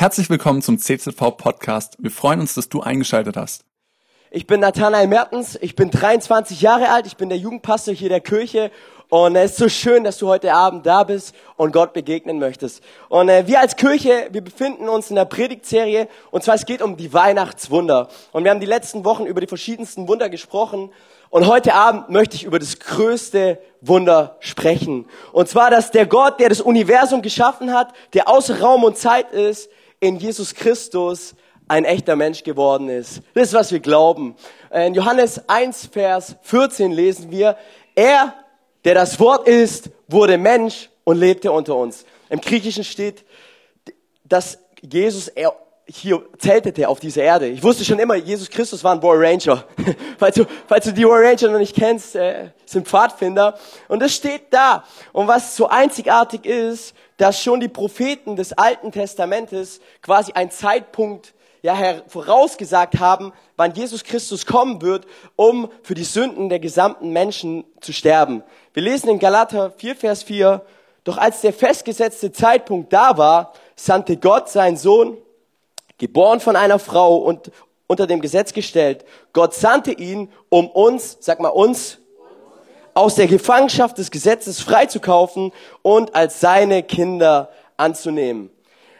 Herzlich willkommen zum CZV Podcast. Wir freuen uns, dass du eingeschaltet hast. Ich bin Nathanael Mertens, ich bin 23 Jahre alt, ich bin der Jugendpastor hier der Kirche und es ist so schön, dass du heute Abend da bist und Gott begegnen möchtest. Und äh, wir als Kirche, wir befinden uns in der Predigtserie und zwar es geht um die Weihnachtswunder. Und wir haben die letzten Wochen über die verschiedensten Wunder gesprochen und heute Abend möchte ich über das größte Wunder sprechen. Und zwar, dass der Gott, der das Universum geschaffen hat, der außer Raum und Zeit ist, in Jesus Christus ein echter Mensch geworden ist. Das ist, was wir glauben. In Johannes 1, Vers 14 lesen wir, er, der das Wort ist, wurde Mensch und lebte unter uns. Im Griechischen steht, dass Jesus er hier zeltete auf dieser Erde. Ich wusste schon immer, Jesus Christus war ein War Ranger. falls, du, falls du die War Ranger noch nicht kennst, äh, sind Pfadfinder. Und das steht da. Und was so einzigartig ist, dass schon die Propheten des Alten Testamentes quasi einen Zeitpunkt ja, vorausgesagt haben, wann Jesus Christus kommen wird, um für die Sünden der gesamten Menschen zu sterben. Wir lesen in Galater 4, Vers 4, doch als der festgesetzte Zeitpunkt da war, sandte Gott seinen Sohn, geboren von einer Frau und unter dem Gesetz gestellt. Gott sandte ihn, um uns, sag mal uns, aus der Gefangenschaft des Gesetzes freizukaufen und als seine Kinder anzunehmen.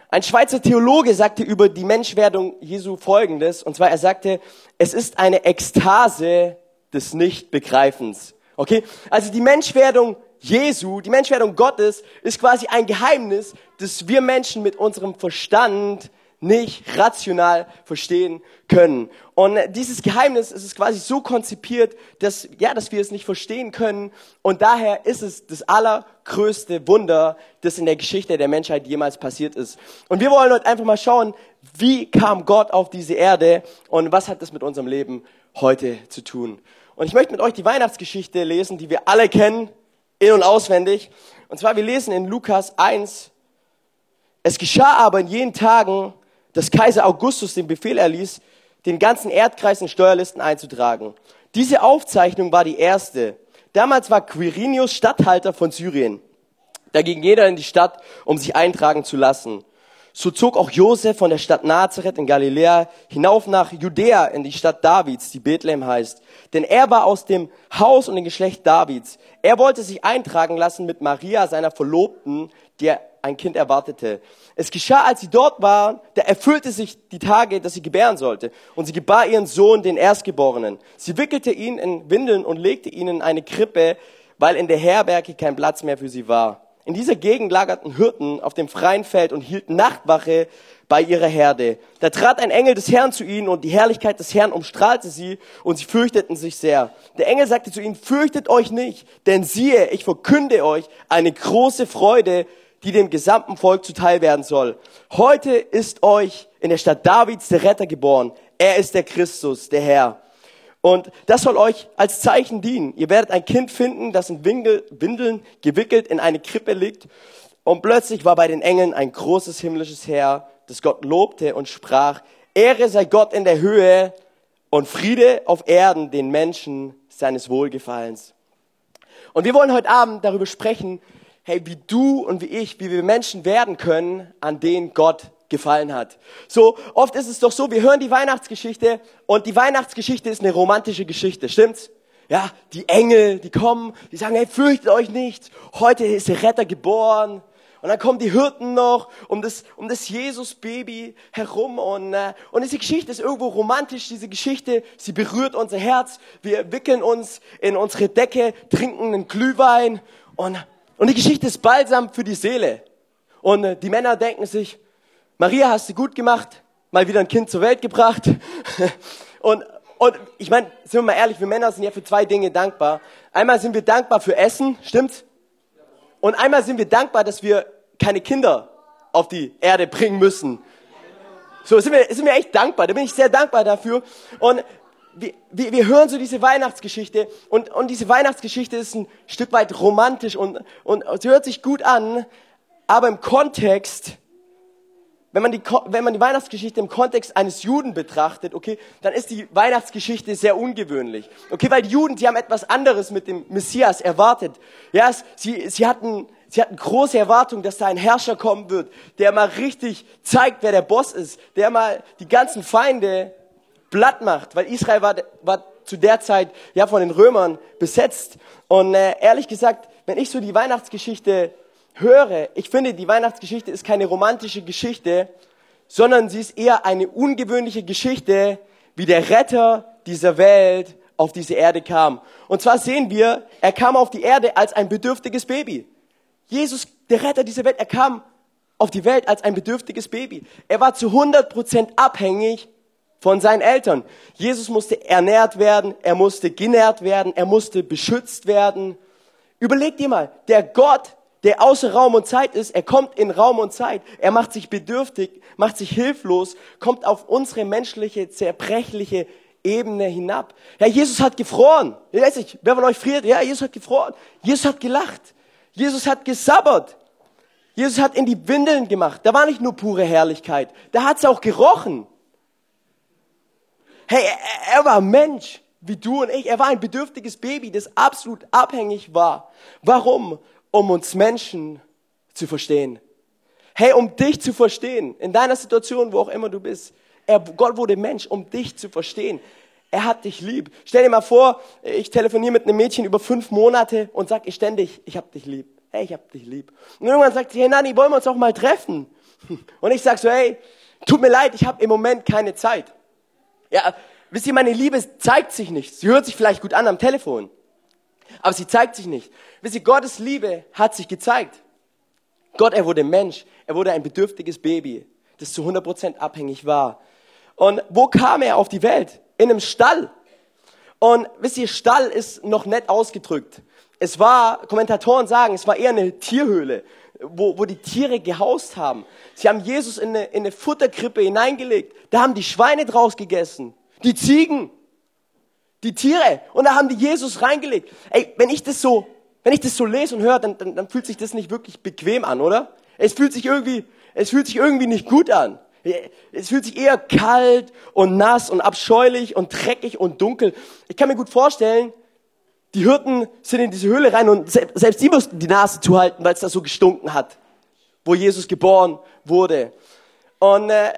Ein Schweizer Theologe sagte über die Menschwerdung Jesu Folgendes, und zwar er sagte, es ist eine Ekstase des Nichtbegreifens. Okay? Also die Menschwerdung Jesu, die Menschwerdung Gottes ist quasi ein Geheimnis, das wir Menschen mit unserem Verstand nicht rational verstehen können. Und dieses Geheimnis ist es quasi so konzipiert, dass, ja, dass wir es nicht verstehen können. Und daher ist es das allergrößte Wunder, das in der Geschichte der Menschheit jemals passiert ist. Und wir wollen heute einfach mal schauen, wie kam Gott auf diese Erde und was hat das mit unserem Leben heute zu tun. Und ich möchte mit euch die Weihnachtsgeschichte lesen, die wir alle kennen, in und auswendig. Und zwar, wir lesen in Lukas 1, es geschah aber in jenen Tagen, dass Kaiser Augustus den Befehl erließ, den ganzen Erdkreis in Steuerlisten einzutragen. Diese Aufzeichnung war die erste. Damals war Quirinius Statthalter von Syrien. Da ging jeder in die Stadt, um sich eintragen zu lassen. So zog auch Josef von der Stadt Nazareth in Galiläa hinauf nach Judäa in die Stadt Davids, die Bethlehem heißt. Denn er war aus dem Haus und dem Geschlecht Davids. Er wollte sich eintragen lassen mit Maria, seiner Verlobten, die ein Kind erwartete. Es geschah, als sie dort war, da erfüllte sich die Tage, dass sie gebären sollte. Und sie gebar ihren Sohn, den Erstgeborenen. Sie wickelte ihn in Windeln und legte ihn in eine Krippe, weil in der Herberge kein Platz mehr für sie war. In dieser Gegend lagerten Hirten auf dem freien Feld und hielten Nachtwache bei ihrer Herde. Da trat ein Engel des Herrn zu ihnen und die Herrlichkeit des Herrn umstrahlte sie und sie fürchteten sich sehr. Der Engel sagte zu ihnen, fürchtet euch nicht, denn siehe, ich verkünde euch eine große Freude, die dem gesamten Volk zuteil werden soll. Heute ist euch in der Stadt Davids der Retter geboren. Er ist der Christus, der Herr. Und das soll euch als Zeichen dienen. Ihr werdet ein Kind finden, das in Windeln gewickelt in eine Krippe liegt. Und plötzlich war bei den Engeln ein großes himmlisches Heer, das Gott lobte und sprach, Ehre sei Gott in der Höhe und Friede auf Erden den Menschen seines Wohlgefallens. Und wir wollen heute Abend darüber sprechen, hey, wie du und wie ich, wie wir Menschen werden können, an denen Gott gefallen hat. So, oft ist es doch so, wir hören die Weihnachtsgeschichte und die Weihnachtsgeschichte ist eine romantische Geschichte, stimmt's? Ja, die Engel, die kommen, die sagen, hey, fürchtet euch nicht, heute ist der Retter geboren. Und dann kommen die Hirten noch um das, um das Jesus-Baby herum. Und, äh, und diese Geschichte ist irgendwo romantisch. Diese Geschichte, sie berührt unser Herz. Wir wickeln uns in unsere Decke, trinken einen Glühwein. Und und die Geschichte ist balsam für die Seele. Und äh, die Männer denken sich, Maria, hast du gut gemacht, mal wieder ein Kind zur Welt gebracht. und, und ich meine, sind wir mal ehrlich, wir Männer sind ja für zwei Dinge dankbar. Einmal sind wir dankbar für Essen, stimmt's? Und einmal sind wir dankbar, dass wir keine Kinder auf die Erde bringen müssen. So sind wir, sind wir echt dankbar. Da bin ich sehr dankbar dafür. Und wir, wir, wir hören so diese Weihnachtsgeschichte und, und diese Weihnachtsgeschichte ist ein Stück weit romantisch und, und sie hört sich gut an, aber im Kontext, wenn man, die, wenn man die Weihnachtsgeschichte im Kontext eines Juden betrachtet, okay, dann ist die Weihnachtsgeschichte sehr ungewöhnlich. Okay, weil die Juden, die haben etwas anderes mit dem Messias erwartet. Ja, sie, sie hatten sie hatten große Erwartungen, dass da ein Herrscher kommen wird, der mal richtig zeigt, wer der Boss ist, der mal die ganzen Feinde platt macht, weil Israel war, war zu der Zeit ja von den Römern besetzt. Und äh, ehrlich gesagt, wenn ich so die Weihnachtsgeschichte höre, ich finde, die Weihnachtsgeschichte ist keine romantische Geschichte, sondern sie ist eher eine ungewöhnliche Geschichte, wie der Retter dieser Welt auf diese Erde kam. Und zwar sehen wir, er kam auf die Erde als ein bedürftiges Baby. Jesus, der Retter dieser Welt, er kam auf die Welt als ein bedürftiges Baby. Er war zu 100 Prozent abhängig von seinen Eltern. Jesus musste ernährt werden, er musste genährt werden, er musste beschützt werden. Überleg dir mal, der Gott, der außer Raum und Zeit ist, er kommt in Raum und Zeit, er macht sich bedürftig, macht sich hilflos, kommt auf unsere menschliche, zerbrechliche Ebene hinab. Ja, Jesus hat gefroren. Ich weiß nicht, wer von euch friert? Ja, Jesus hat gefroren. Jesus hat gelacht. Jesus hat gesabbert. Jesus hat in die Windeln gemacht. Da war nicht nur pure Herrlichkeit. Da hat es auch gerochen. Hey, er, er war Mensch, wie du und ich. Er war ein bedürftiges Baby, das absolut abhängig war. Warum? Um uns Menschen zu verstehen. Hey, um dich zu verstehen, in deiner Situation, wo auch immer du bist. Er, Gott wurde Mensch, um dich zu verstehen. Er hat dich lieb. Stell dir mal vor, ich telefoniere mit einem Mädchen über fünf Monate und sag ihr ständig, ich hab dich lieb. Hey, ich hab dich lieb. Und irgendwann sagt sie, hey Nani, wollen wir uns auch mal treffen? Und ich sag so, hey, tut mir leid, ich habe im Moment keine Zeit. Ja, wisst ihr, meine Liebe zeigt sich nicht. Sie hört sich vielleicht gut an am Telefon, aber sie zeigt sich nicht. Wisst ihr, Gottes Liebe hat sich gezeigt. Gott, er wurde Mensch. Er wurde ein bedürftiges Baby, das zu 100% abhängig war und wo kam er auf die Welt? In einem Stall. Und wisst ihr, Stall ist noch nett ausgedrückt. Es war, Kommentatoren sagen, es war eher eine Tierhöhle, wo, wo die Tiere gehaust haben. Sie haben Jesus in eine, in eine Futterkrippe hineingelegt. Da haben die Schweine draus gegessen, die Ziegen, die Tiere. Und da haben die Jesus reingelegt. Ey, wenn ich das so, wenn ich das so lese und höre, dann, dann, dann fühlt sich das nicht wirklich bequem an, oder? Es fühlt sich irgendwie, es fühlt sich irgendwie nicht gut an. Es fühlt sich eher kalt und nass und abscheulich und dreckig und dunkel. Ich kann mir gut vorstellen, die Hirten sind in diese Höhle rein und selbst die mussten die Nase zuhalten, weil es da so gestunken hat, wo Jesus geboren wurde. Und äh,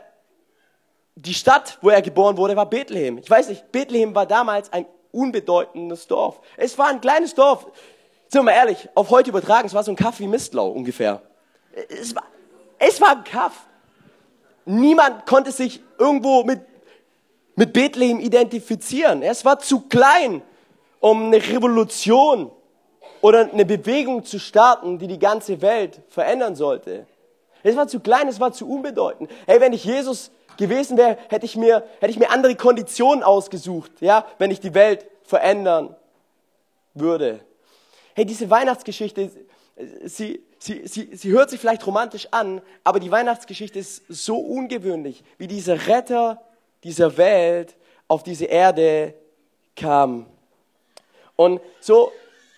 die Stadt, wo er geboren wurde, war Bethlehem. Ich weiß nicht, Bethlehem war damals ein unbedeutendes Dorf. Es war ein kleines Dorf. Sind wir mal ehrlich, auf heute übertragen, es war so ein Kaff wie Mistlau ungefähr. Es war, es war ein Kaff. Niemand konnte sich irgendwo mit, mit Bethlehem identifizieren. Es war zu klein, um eine Revolution oder eine Bewegung zu starten, die die ganze Welt verändern sollte. Es war zu klein, es war zu unbedeutend. Hey, wenn ich Jesus gewesen wäre, hätte ich mir, hätte ich mir andere Konditionen ausgesucht, ja, wenn ich die Welt verändern würde. Hey, diese Weihnachtsgeschichte, sie, sie, sie, sie hört sich vielleicht romantisch an, aber die Weihnachtsgeschichte ist so ungewöhnlich, wie dieser Retter dieser Welt auf diese Erde kam. Und so,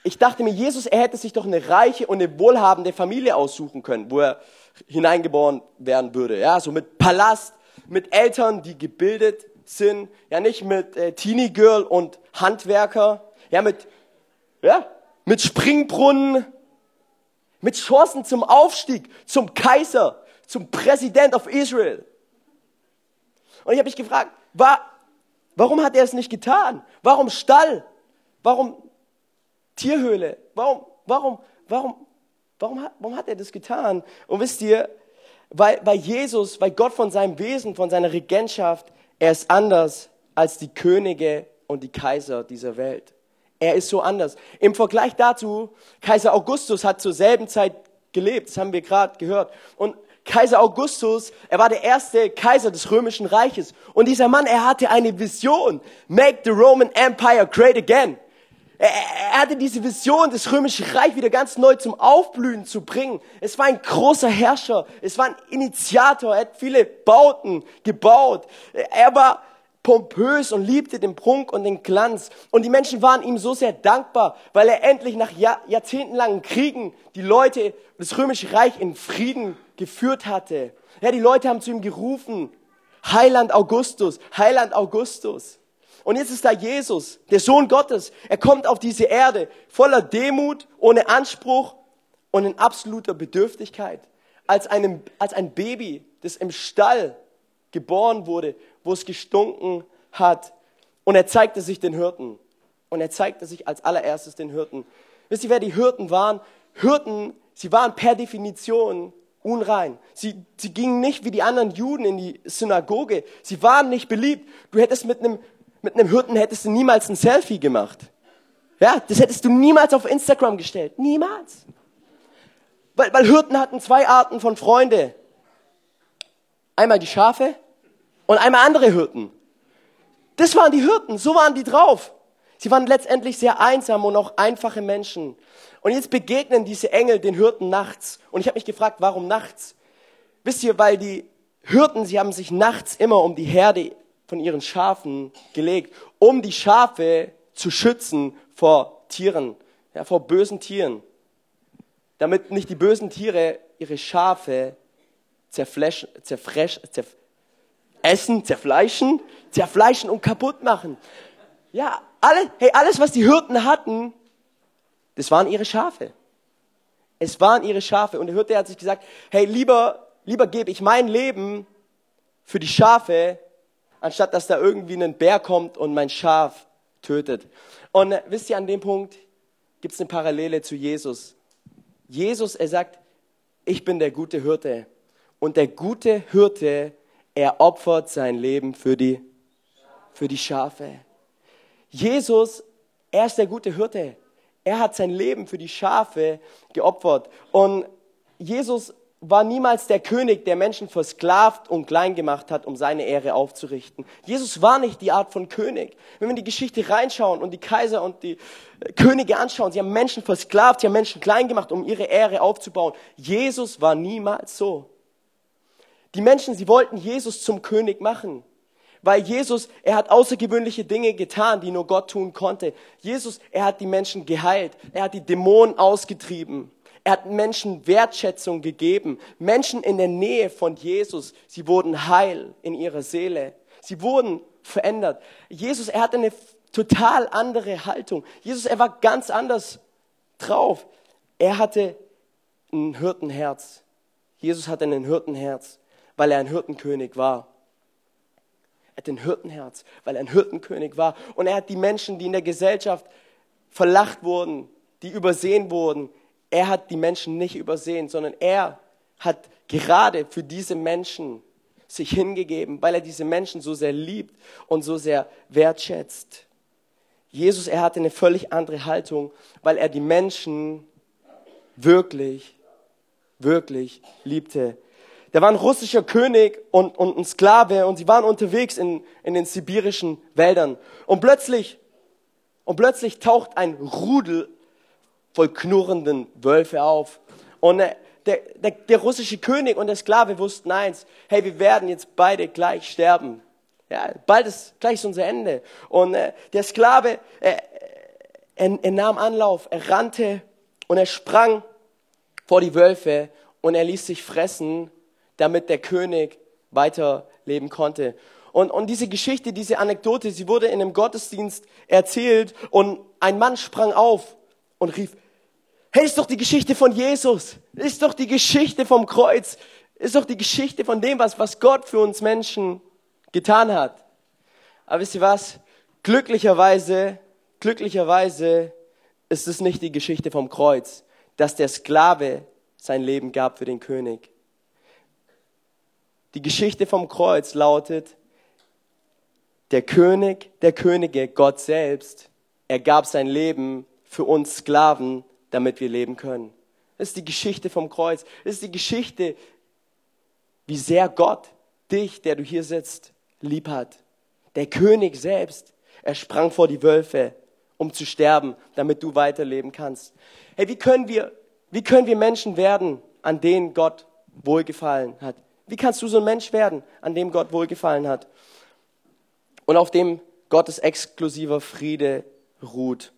ich dachte mir, Jesus, er hätte sich doch eine reiche und eine wohlhabende Familie aussuchen können, wo er hineingeboren werden würde. Ja, so mit Palast, mit Eltern, die gebildet sind, ja nicht mit äh, Teenie Girl und Handwerker, ja mit, ja, mit Springbrunnen, mit Chancen zum Aufstieg, zum Kaiser, zum Präsident of Israel. Und ich habe mich gefragt, war, warum hat er es nicht getan? Warum Stall? Warum Tierhöhle? Warum, warum, warum, warum, hat, warum hat er das getan? Und wisst ihr, weil, weil Jesus, weil Gott von seinem Wesen, von seiner Regentschaft, er ist anders als die Könige und die Kaiser dieser Welt. Er ist so anders. Im Vergleich dazu, Kaiser Augustus hat zur selben Zeit gelebt, das haben wir gerade gehört. Und Kaiser Augustus, er war der erste Kaiser des römischen Reiches. Und dieser Mann, er hatte eine Vision. Make the Roman Empire great again. Er, hatte diese Vision, das römische Reich wieder ganz neu zum Aufblühen zu bringen. Es war ein großer Herrscher. Es war ein Initiator. Er hat viele Bauten gebaut. Er war pompös und liebte den Prunk und den Glanz. Und die Menschen waren ihm so sehr dankbar, weil er endlich nach Jahr, jahrzehntelangen Kriegen die Leute, das römische Reich in Frieden geführt hatte. Ja, die Leute haben zu ihm gerufen, Heiland Augustus, Heiland Augustus. Und jetzt ist da Jesus, der Sohn Gottes. Er kommt auf diese Erde voller Demut, ohne Anspruch und in absoluter Bedürftigkeit. Als, einem, als ein Baby, das im Stall geboren wurde, wo es gestunken hat. Und er zeigte sich den Hirten. Und er zeigte sich als allererstes den Hirten. Wisst ihr, wer die Hirten waren? Hirten, sie waren per Definition unrein. Sie, sie gingen nicht wie die anderen Juden in die Synagoge. Sie waren nicht beliebt. Du hättest mit einem, mit einem Hirten hättest du niemals ein Selfie gemacht. Ja, das hättest du niemals auf Instagram gestellt. Niemals. Weil, weil Hirten hatten zwei Arten von Freunde. Einmal die Schafe und einmal andere Hirten. Das waren die Hirten, so waren die drauf. Sie waren letztendlich sehr einsam und auch einfache Menschen. Und jetzt begegnen diese Engel den Hirten nachts. Und ich habe mich gefragt, warum nachts? Wisst ihr, weil die Hirten, sie haben sich nachts immer um die Herde von ihren Schafen gelegt, um die Schafe zu schützen vor Tieren, ja, vor bösen Tieren. Damit nicht die bösen Tiere ihre Schafe zerfresh, zerf essen, zerfleischen, zerfleischen und kaputt machen. Ja, alle, hey, alles, was die Hirten hatten, das waren ihre Schafe. Es waren ihre Schafe. Und der Hirte hat sich gesagt, hey, lieber, lieber gebe ich mein Leben für die Schafe, anstatt dass da irgendwie ein Bär kommt und mein Schaf tötet. Und äh, wisst ihr, an dem Punkt gibt es eine Parallele zu Jesus. Jesus, er sagt, ich bin der gute Hirte. Und der gute Hirte, er opfert sein Leben für die, für die Schafe. Jesus, er ist der gute Hirte. Er hat sein Leben für die Schafe geopfert. Und Jesus war niemals der König, der Menschen versklavt und klein gemacht hat, um seine Ehre aufzurichten. Jesus war nicht die Art von König. Wenn wir in die Geschichte reinschauen und die Kaiser und die äh, Könige anschauen, sie haben Menschen versklavt, sie haben Menschen klein gemacht, um ihre Ehre aufzubauen. Jesus war niemals so. Die Menschen, sie wollten Jesus zum König machen weil Jesus, er hat außergewöhnliche Dinge getan, die nur Gott tun konnte. Jesus, er hat die Menschen geheilt, er hat die Dämonen ausgetrieben, er hat Menschen Wertschätzung gegeben. Menschen in der Nähe von Jesus, sie wurden heil in ihrer Seele, sie wurden verändert. Jesus, er hatte eine total andere Haltung. Jesus, er war ganz anders drauf. Er hatte ein Hirtenherz. Jesus hatte ein Hirtenherz, weil er ein Hirtenkönig war. Er hat ein Hirtenherz, weil er ein Hirtenkönig war. Und er hat die Menschen, die in der Gesellschaft verlacht wurden, die übersehen wurden, er hat die Menschen nicht übersehen, sondern er hat gerade für diese Menschen sich hingegeben, weil er diese Menschen so sehr liebt und so sehr wertschätzt. Jesus, er hatte eine völlig andere Haltung, weil er die Menschen wirklich, wirklich liebte. Der war ein russischer König und, und ein Sklave und sie waren unterwegs in, in den sibirischen Wäldern. Und plötzlich, und plötzlich taucht ein Rudel voll knurrenden Wölfe auf. Und der, der, der russische König und der Sklave wussten eins, hey, wir werden jetzt beide gleich sterben. Ja, bald ist gleich unser Ende. Und äh, der Sklave, äh, er, er nahm Anlauf, er rannte und er sprang vor die Wölfe und er ließ sich fressen damit der König weiterleben konnte. Und, und diese Geschichte, diese Anekdote, sie wurde in einem Gottesdienst erzählt und ein Mann sprang auf und rief, hey, ist doch die Geschichte von Jesus, ist doch die Geschichte vom Kreuz, ist doch die Geschichte von dem, was, was Gott für uns Menschen getan hat. Aber wisst ihr was? Glücklicherweise, glücklicherweise ist es nicht die Geschichte vom Kreuz, dass der Sklave sein Leben gab für den König. Die Geschichte vom Kreuz lautet, der König der Könige, Gott selbst, er gab sein Leben für uns Sklaven, damit wir leben können. Das ist die Geschichte vom Kreuz. Das ist die Geschichte, wie sehr Gott dich, der du hier sitzt, lieb hat. Der König selbst, er sprang vor die Wölfe, um zu sterben, damit du weiterleben kannst. Hey, wie können wir, wie können wir Menschen werden, an denen Gott wohlgefallen hat? Wie kannst du so ein Mensch werden, an dem Gott wohlgefallen hat und auf dem Gottes exklusiver Friede ruht?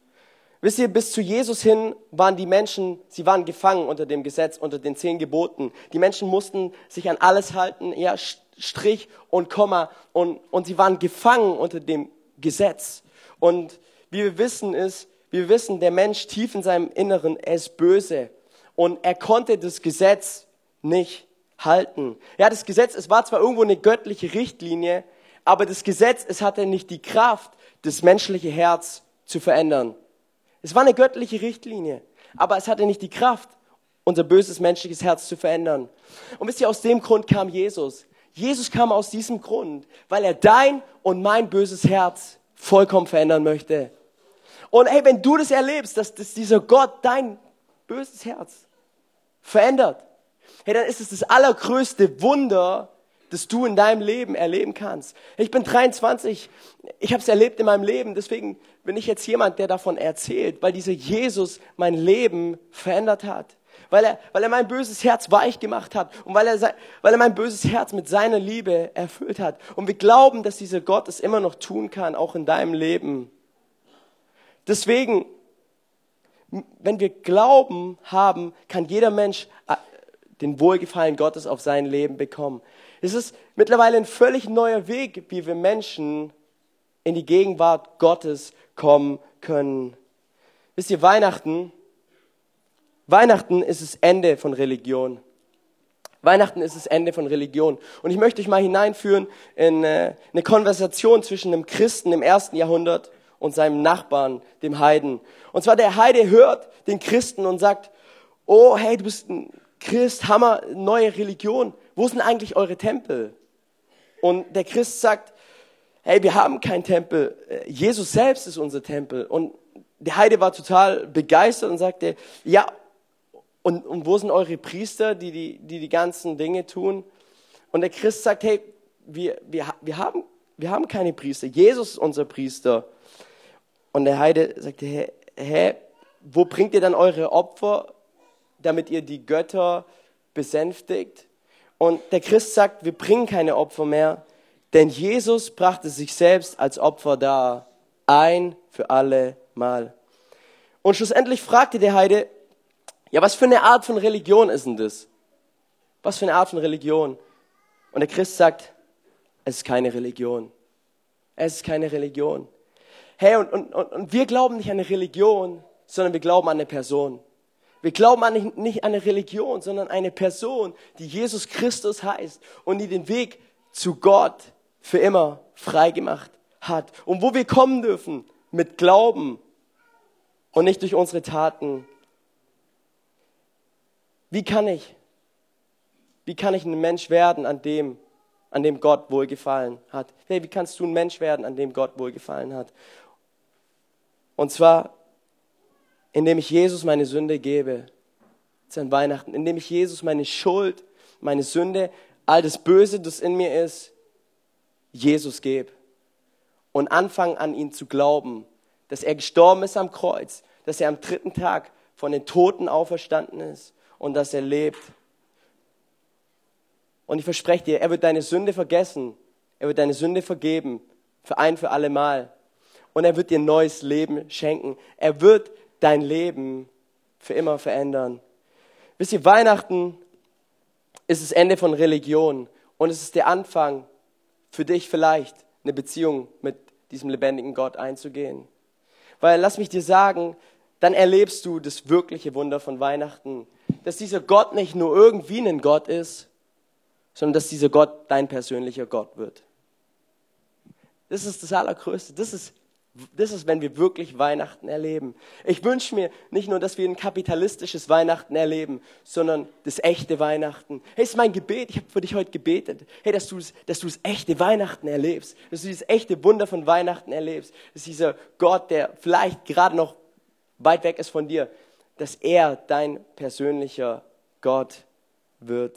Wisst ihr, bis zu Jesus hin waren die Menschen, sie waren gefangen unter dem Gesetz, unter den zehn Geboten. Die Menschen mussten sich an alles halten, ja, Strich und Komma, und, und sie waren gefangen unter dem Gesetz. Und wie wir wissen ist, wie wir wissen, der Mensch tief in seinem Inneren, er ist böse. und er konnte das Gesetz nicht halten. Ja, das Gesetz, es war zwar irgendwo eine göttliche Richtlinie, aber das Gesetz, es hatte nicht die Kraft, das menschliche Herz zu verändern. Es war eine göttliche Richtlinie, aber es hatte nicht die Kraft, unser böses menschliches Herz zu verändern. Und wisst ihr, aus dem Grund kam Jesus. Jesus kam aus diesem Grund, weil er dein und mein böses Herz vollkommen verändern möchte. Und hey, wenn du das erlebst, dass, dass dieser Gott dein böses Herz verändert, hey, dann ist es das allergrößte Wunder, das du in deinem Leben erleben kannst. Ich bin 23, ich habe es erlebt in meinem Leben, deswegen bin ich jetzt jemand, der davon erzählt, weil dieser Jesus mein Leben verändert hat. Weil er, weil er mein böses Herz weich gemacht hat und weil er, weil er mein böses Herz mit seiner Liebe erfüllt hat. Und wir glauben, dass dieser Gott es immer noch tun kann, auch in deinem Leben. Deswegen, wenn wir Glauben haben, kann jeder Mensch äh, den Wohlgefallen Gottes auf sein Leben bekommen. Es ist mittlerweile ein völlig neuer Weg, wie wir Menschen in die Gegenwart Gottes kommen können. Wisst ihr, Weihnachten, Weihnachten ist das Ende von Religion. Weihnachten ist das Ende von Religion. Und ich möchte euch mal hineinführen in äh, eine Konversation zwischen einem Christen im ersten Jahrhundert und seinem Nachbarn, dem Heiden. Und zwar der Heide hört den Christen und sagt, oh hey, du bist ein Christ, Hammer, neue Religion. Wo sind eigentlich eure Tempel? Und der Christ sagt, hey, wir haben keinen Tempel. Jesus selbst ist unser Tempel. Und der Heide war total begeistert und sagte, ja, und, und wo sind eure Priester, die die, die die ganzen Dinge tun? Und der Christ sagt, hey, wir, wir, wir, haben, wir haben keine Priester. Jesus ist unser Priester. Und der Heide sagte, hä, hä, wo bringt ihr dann eure Opfer, damit ihr die Götter besänftigt? Und der Christ sagt, wir bringen keine Opfer mehr, denn Jesus brachte sich selbst als Opfer dar, ein für alle Mal. Und schlussendlich fragte der Heide, ja, was für eine Art von Religion ist denn das? Was für eine Art von Religion? Und der Christ sagt, es ist keine Religion. Es ist keine Religion. Hey, und, und, und wir glauben nicht an eine Religion, sondern wir glauben an eine Person. Wir glauben an nicht, an eine Religion, sondern eine Person, die Jesus Christus heißt und die den Weg zu Gott für immer freigemacht hat. Und wo wir kommen dürfen mit Glauben und nicht durch unsere Taten. Wie kann ich, wie kann ich ein Mensch werden, an dem, an dem Gott wohlgefallen hat? Hey, wie kannst du ein Mensch werden, an dem Gott wohlgefallen hat? Und zwar, indem ich Jesus meine Sünde gebe. An Weihnachten. Indem ich Jesus meine Schuld, meine Sünde, all das Böse, das in mir ist, Jesus gebe. Und anfangen an ihn zu glauben, dass er gestorben ist am Kreuz, dass er am dritten Tag von den Toten auferstanden ist und dass er lebt. Und ich verspreche dir, er wird deine Sünde vergessen. Er wird deine Sünde vergeben. Für ein, für alle Mal und er wird dir neues Leben schenken. Er wird dein Leben für immer verändern. Wisst ihr, Weihnachten ist das Ende von Religion und es ist der Anfang für dich vielleicht eine Beziehung mit diesem lebendigen Gott einzugehen. Weil lass mich dir sagen, dann erlebst du das wirkliche Wunder von Weihnachten, dass dieser Gott nicht nur irgendwie ein Gott ist, sondern dass dieser Gott dein persönlicher Gott wird. Das ist das Allergrößte. Das ist das ist, wenn wir wirklich Weihnachten erleben. Ich wünsche mir nicht nur, dass wir ein kapitalistisches Weihnachten erleben, sondern das echte Weihnachten. Hey, ist mein Gebet. Ich habe für dich heute gebetet. Hey, dass du dass du das echte Weihnachten erlebst, dass du dieses echte Wunder von Weihnachten erlebst, dass dieser Gott, der vielleicht gerade noch weit weg ist von dir, dass er dein persönlicher Gott wird.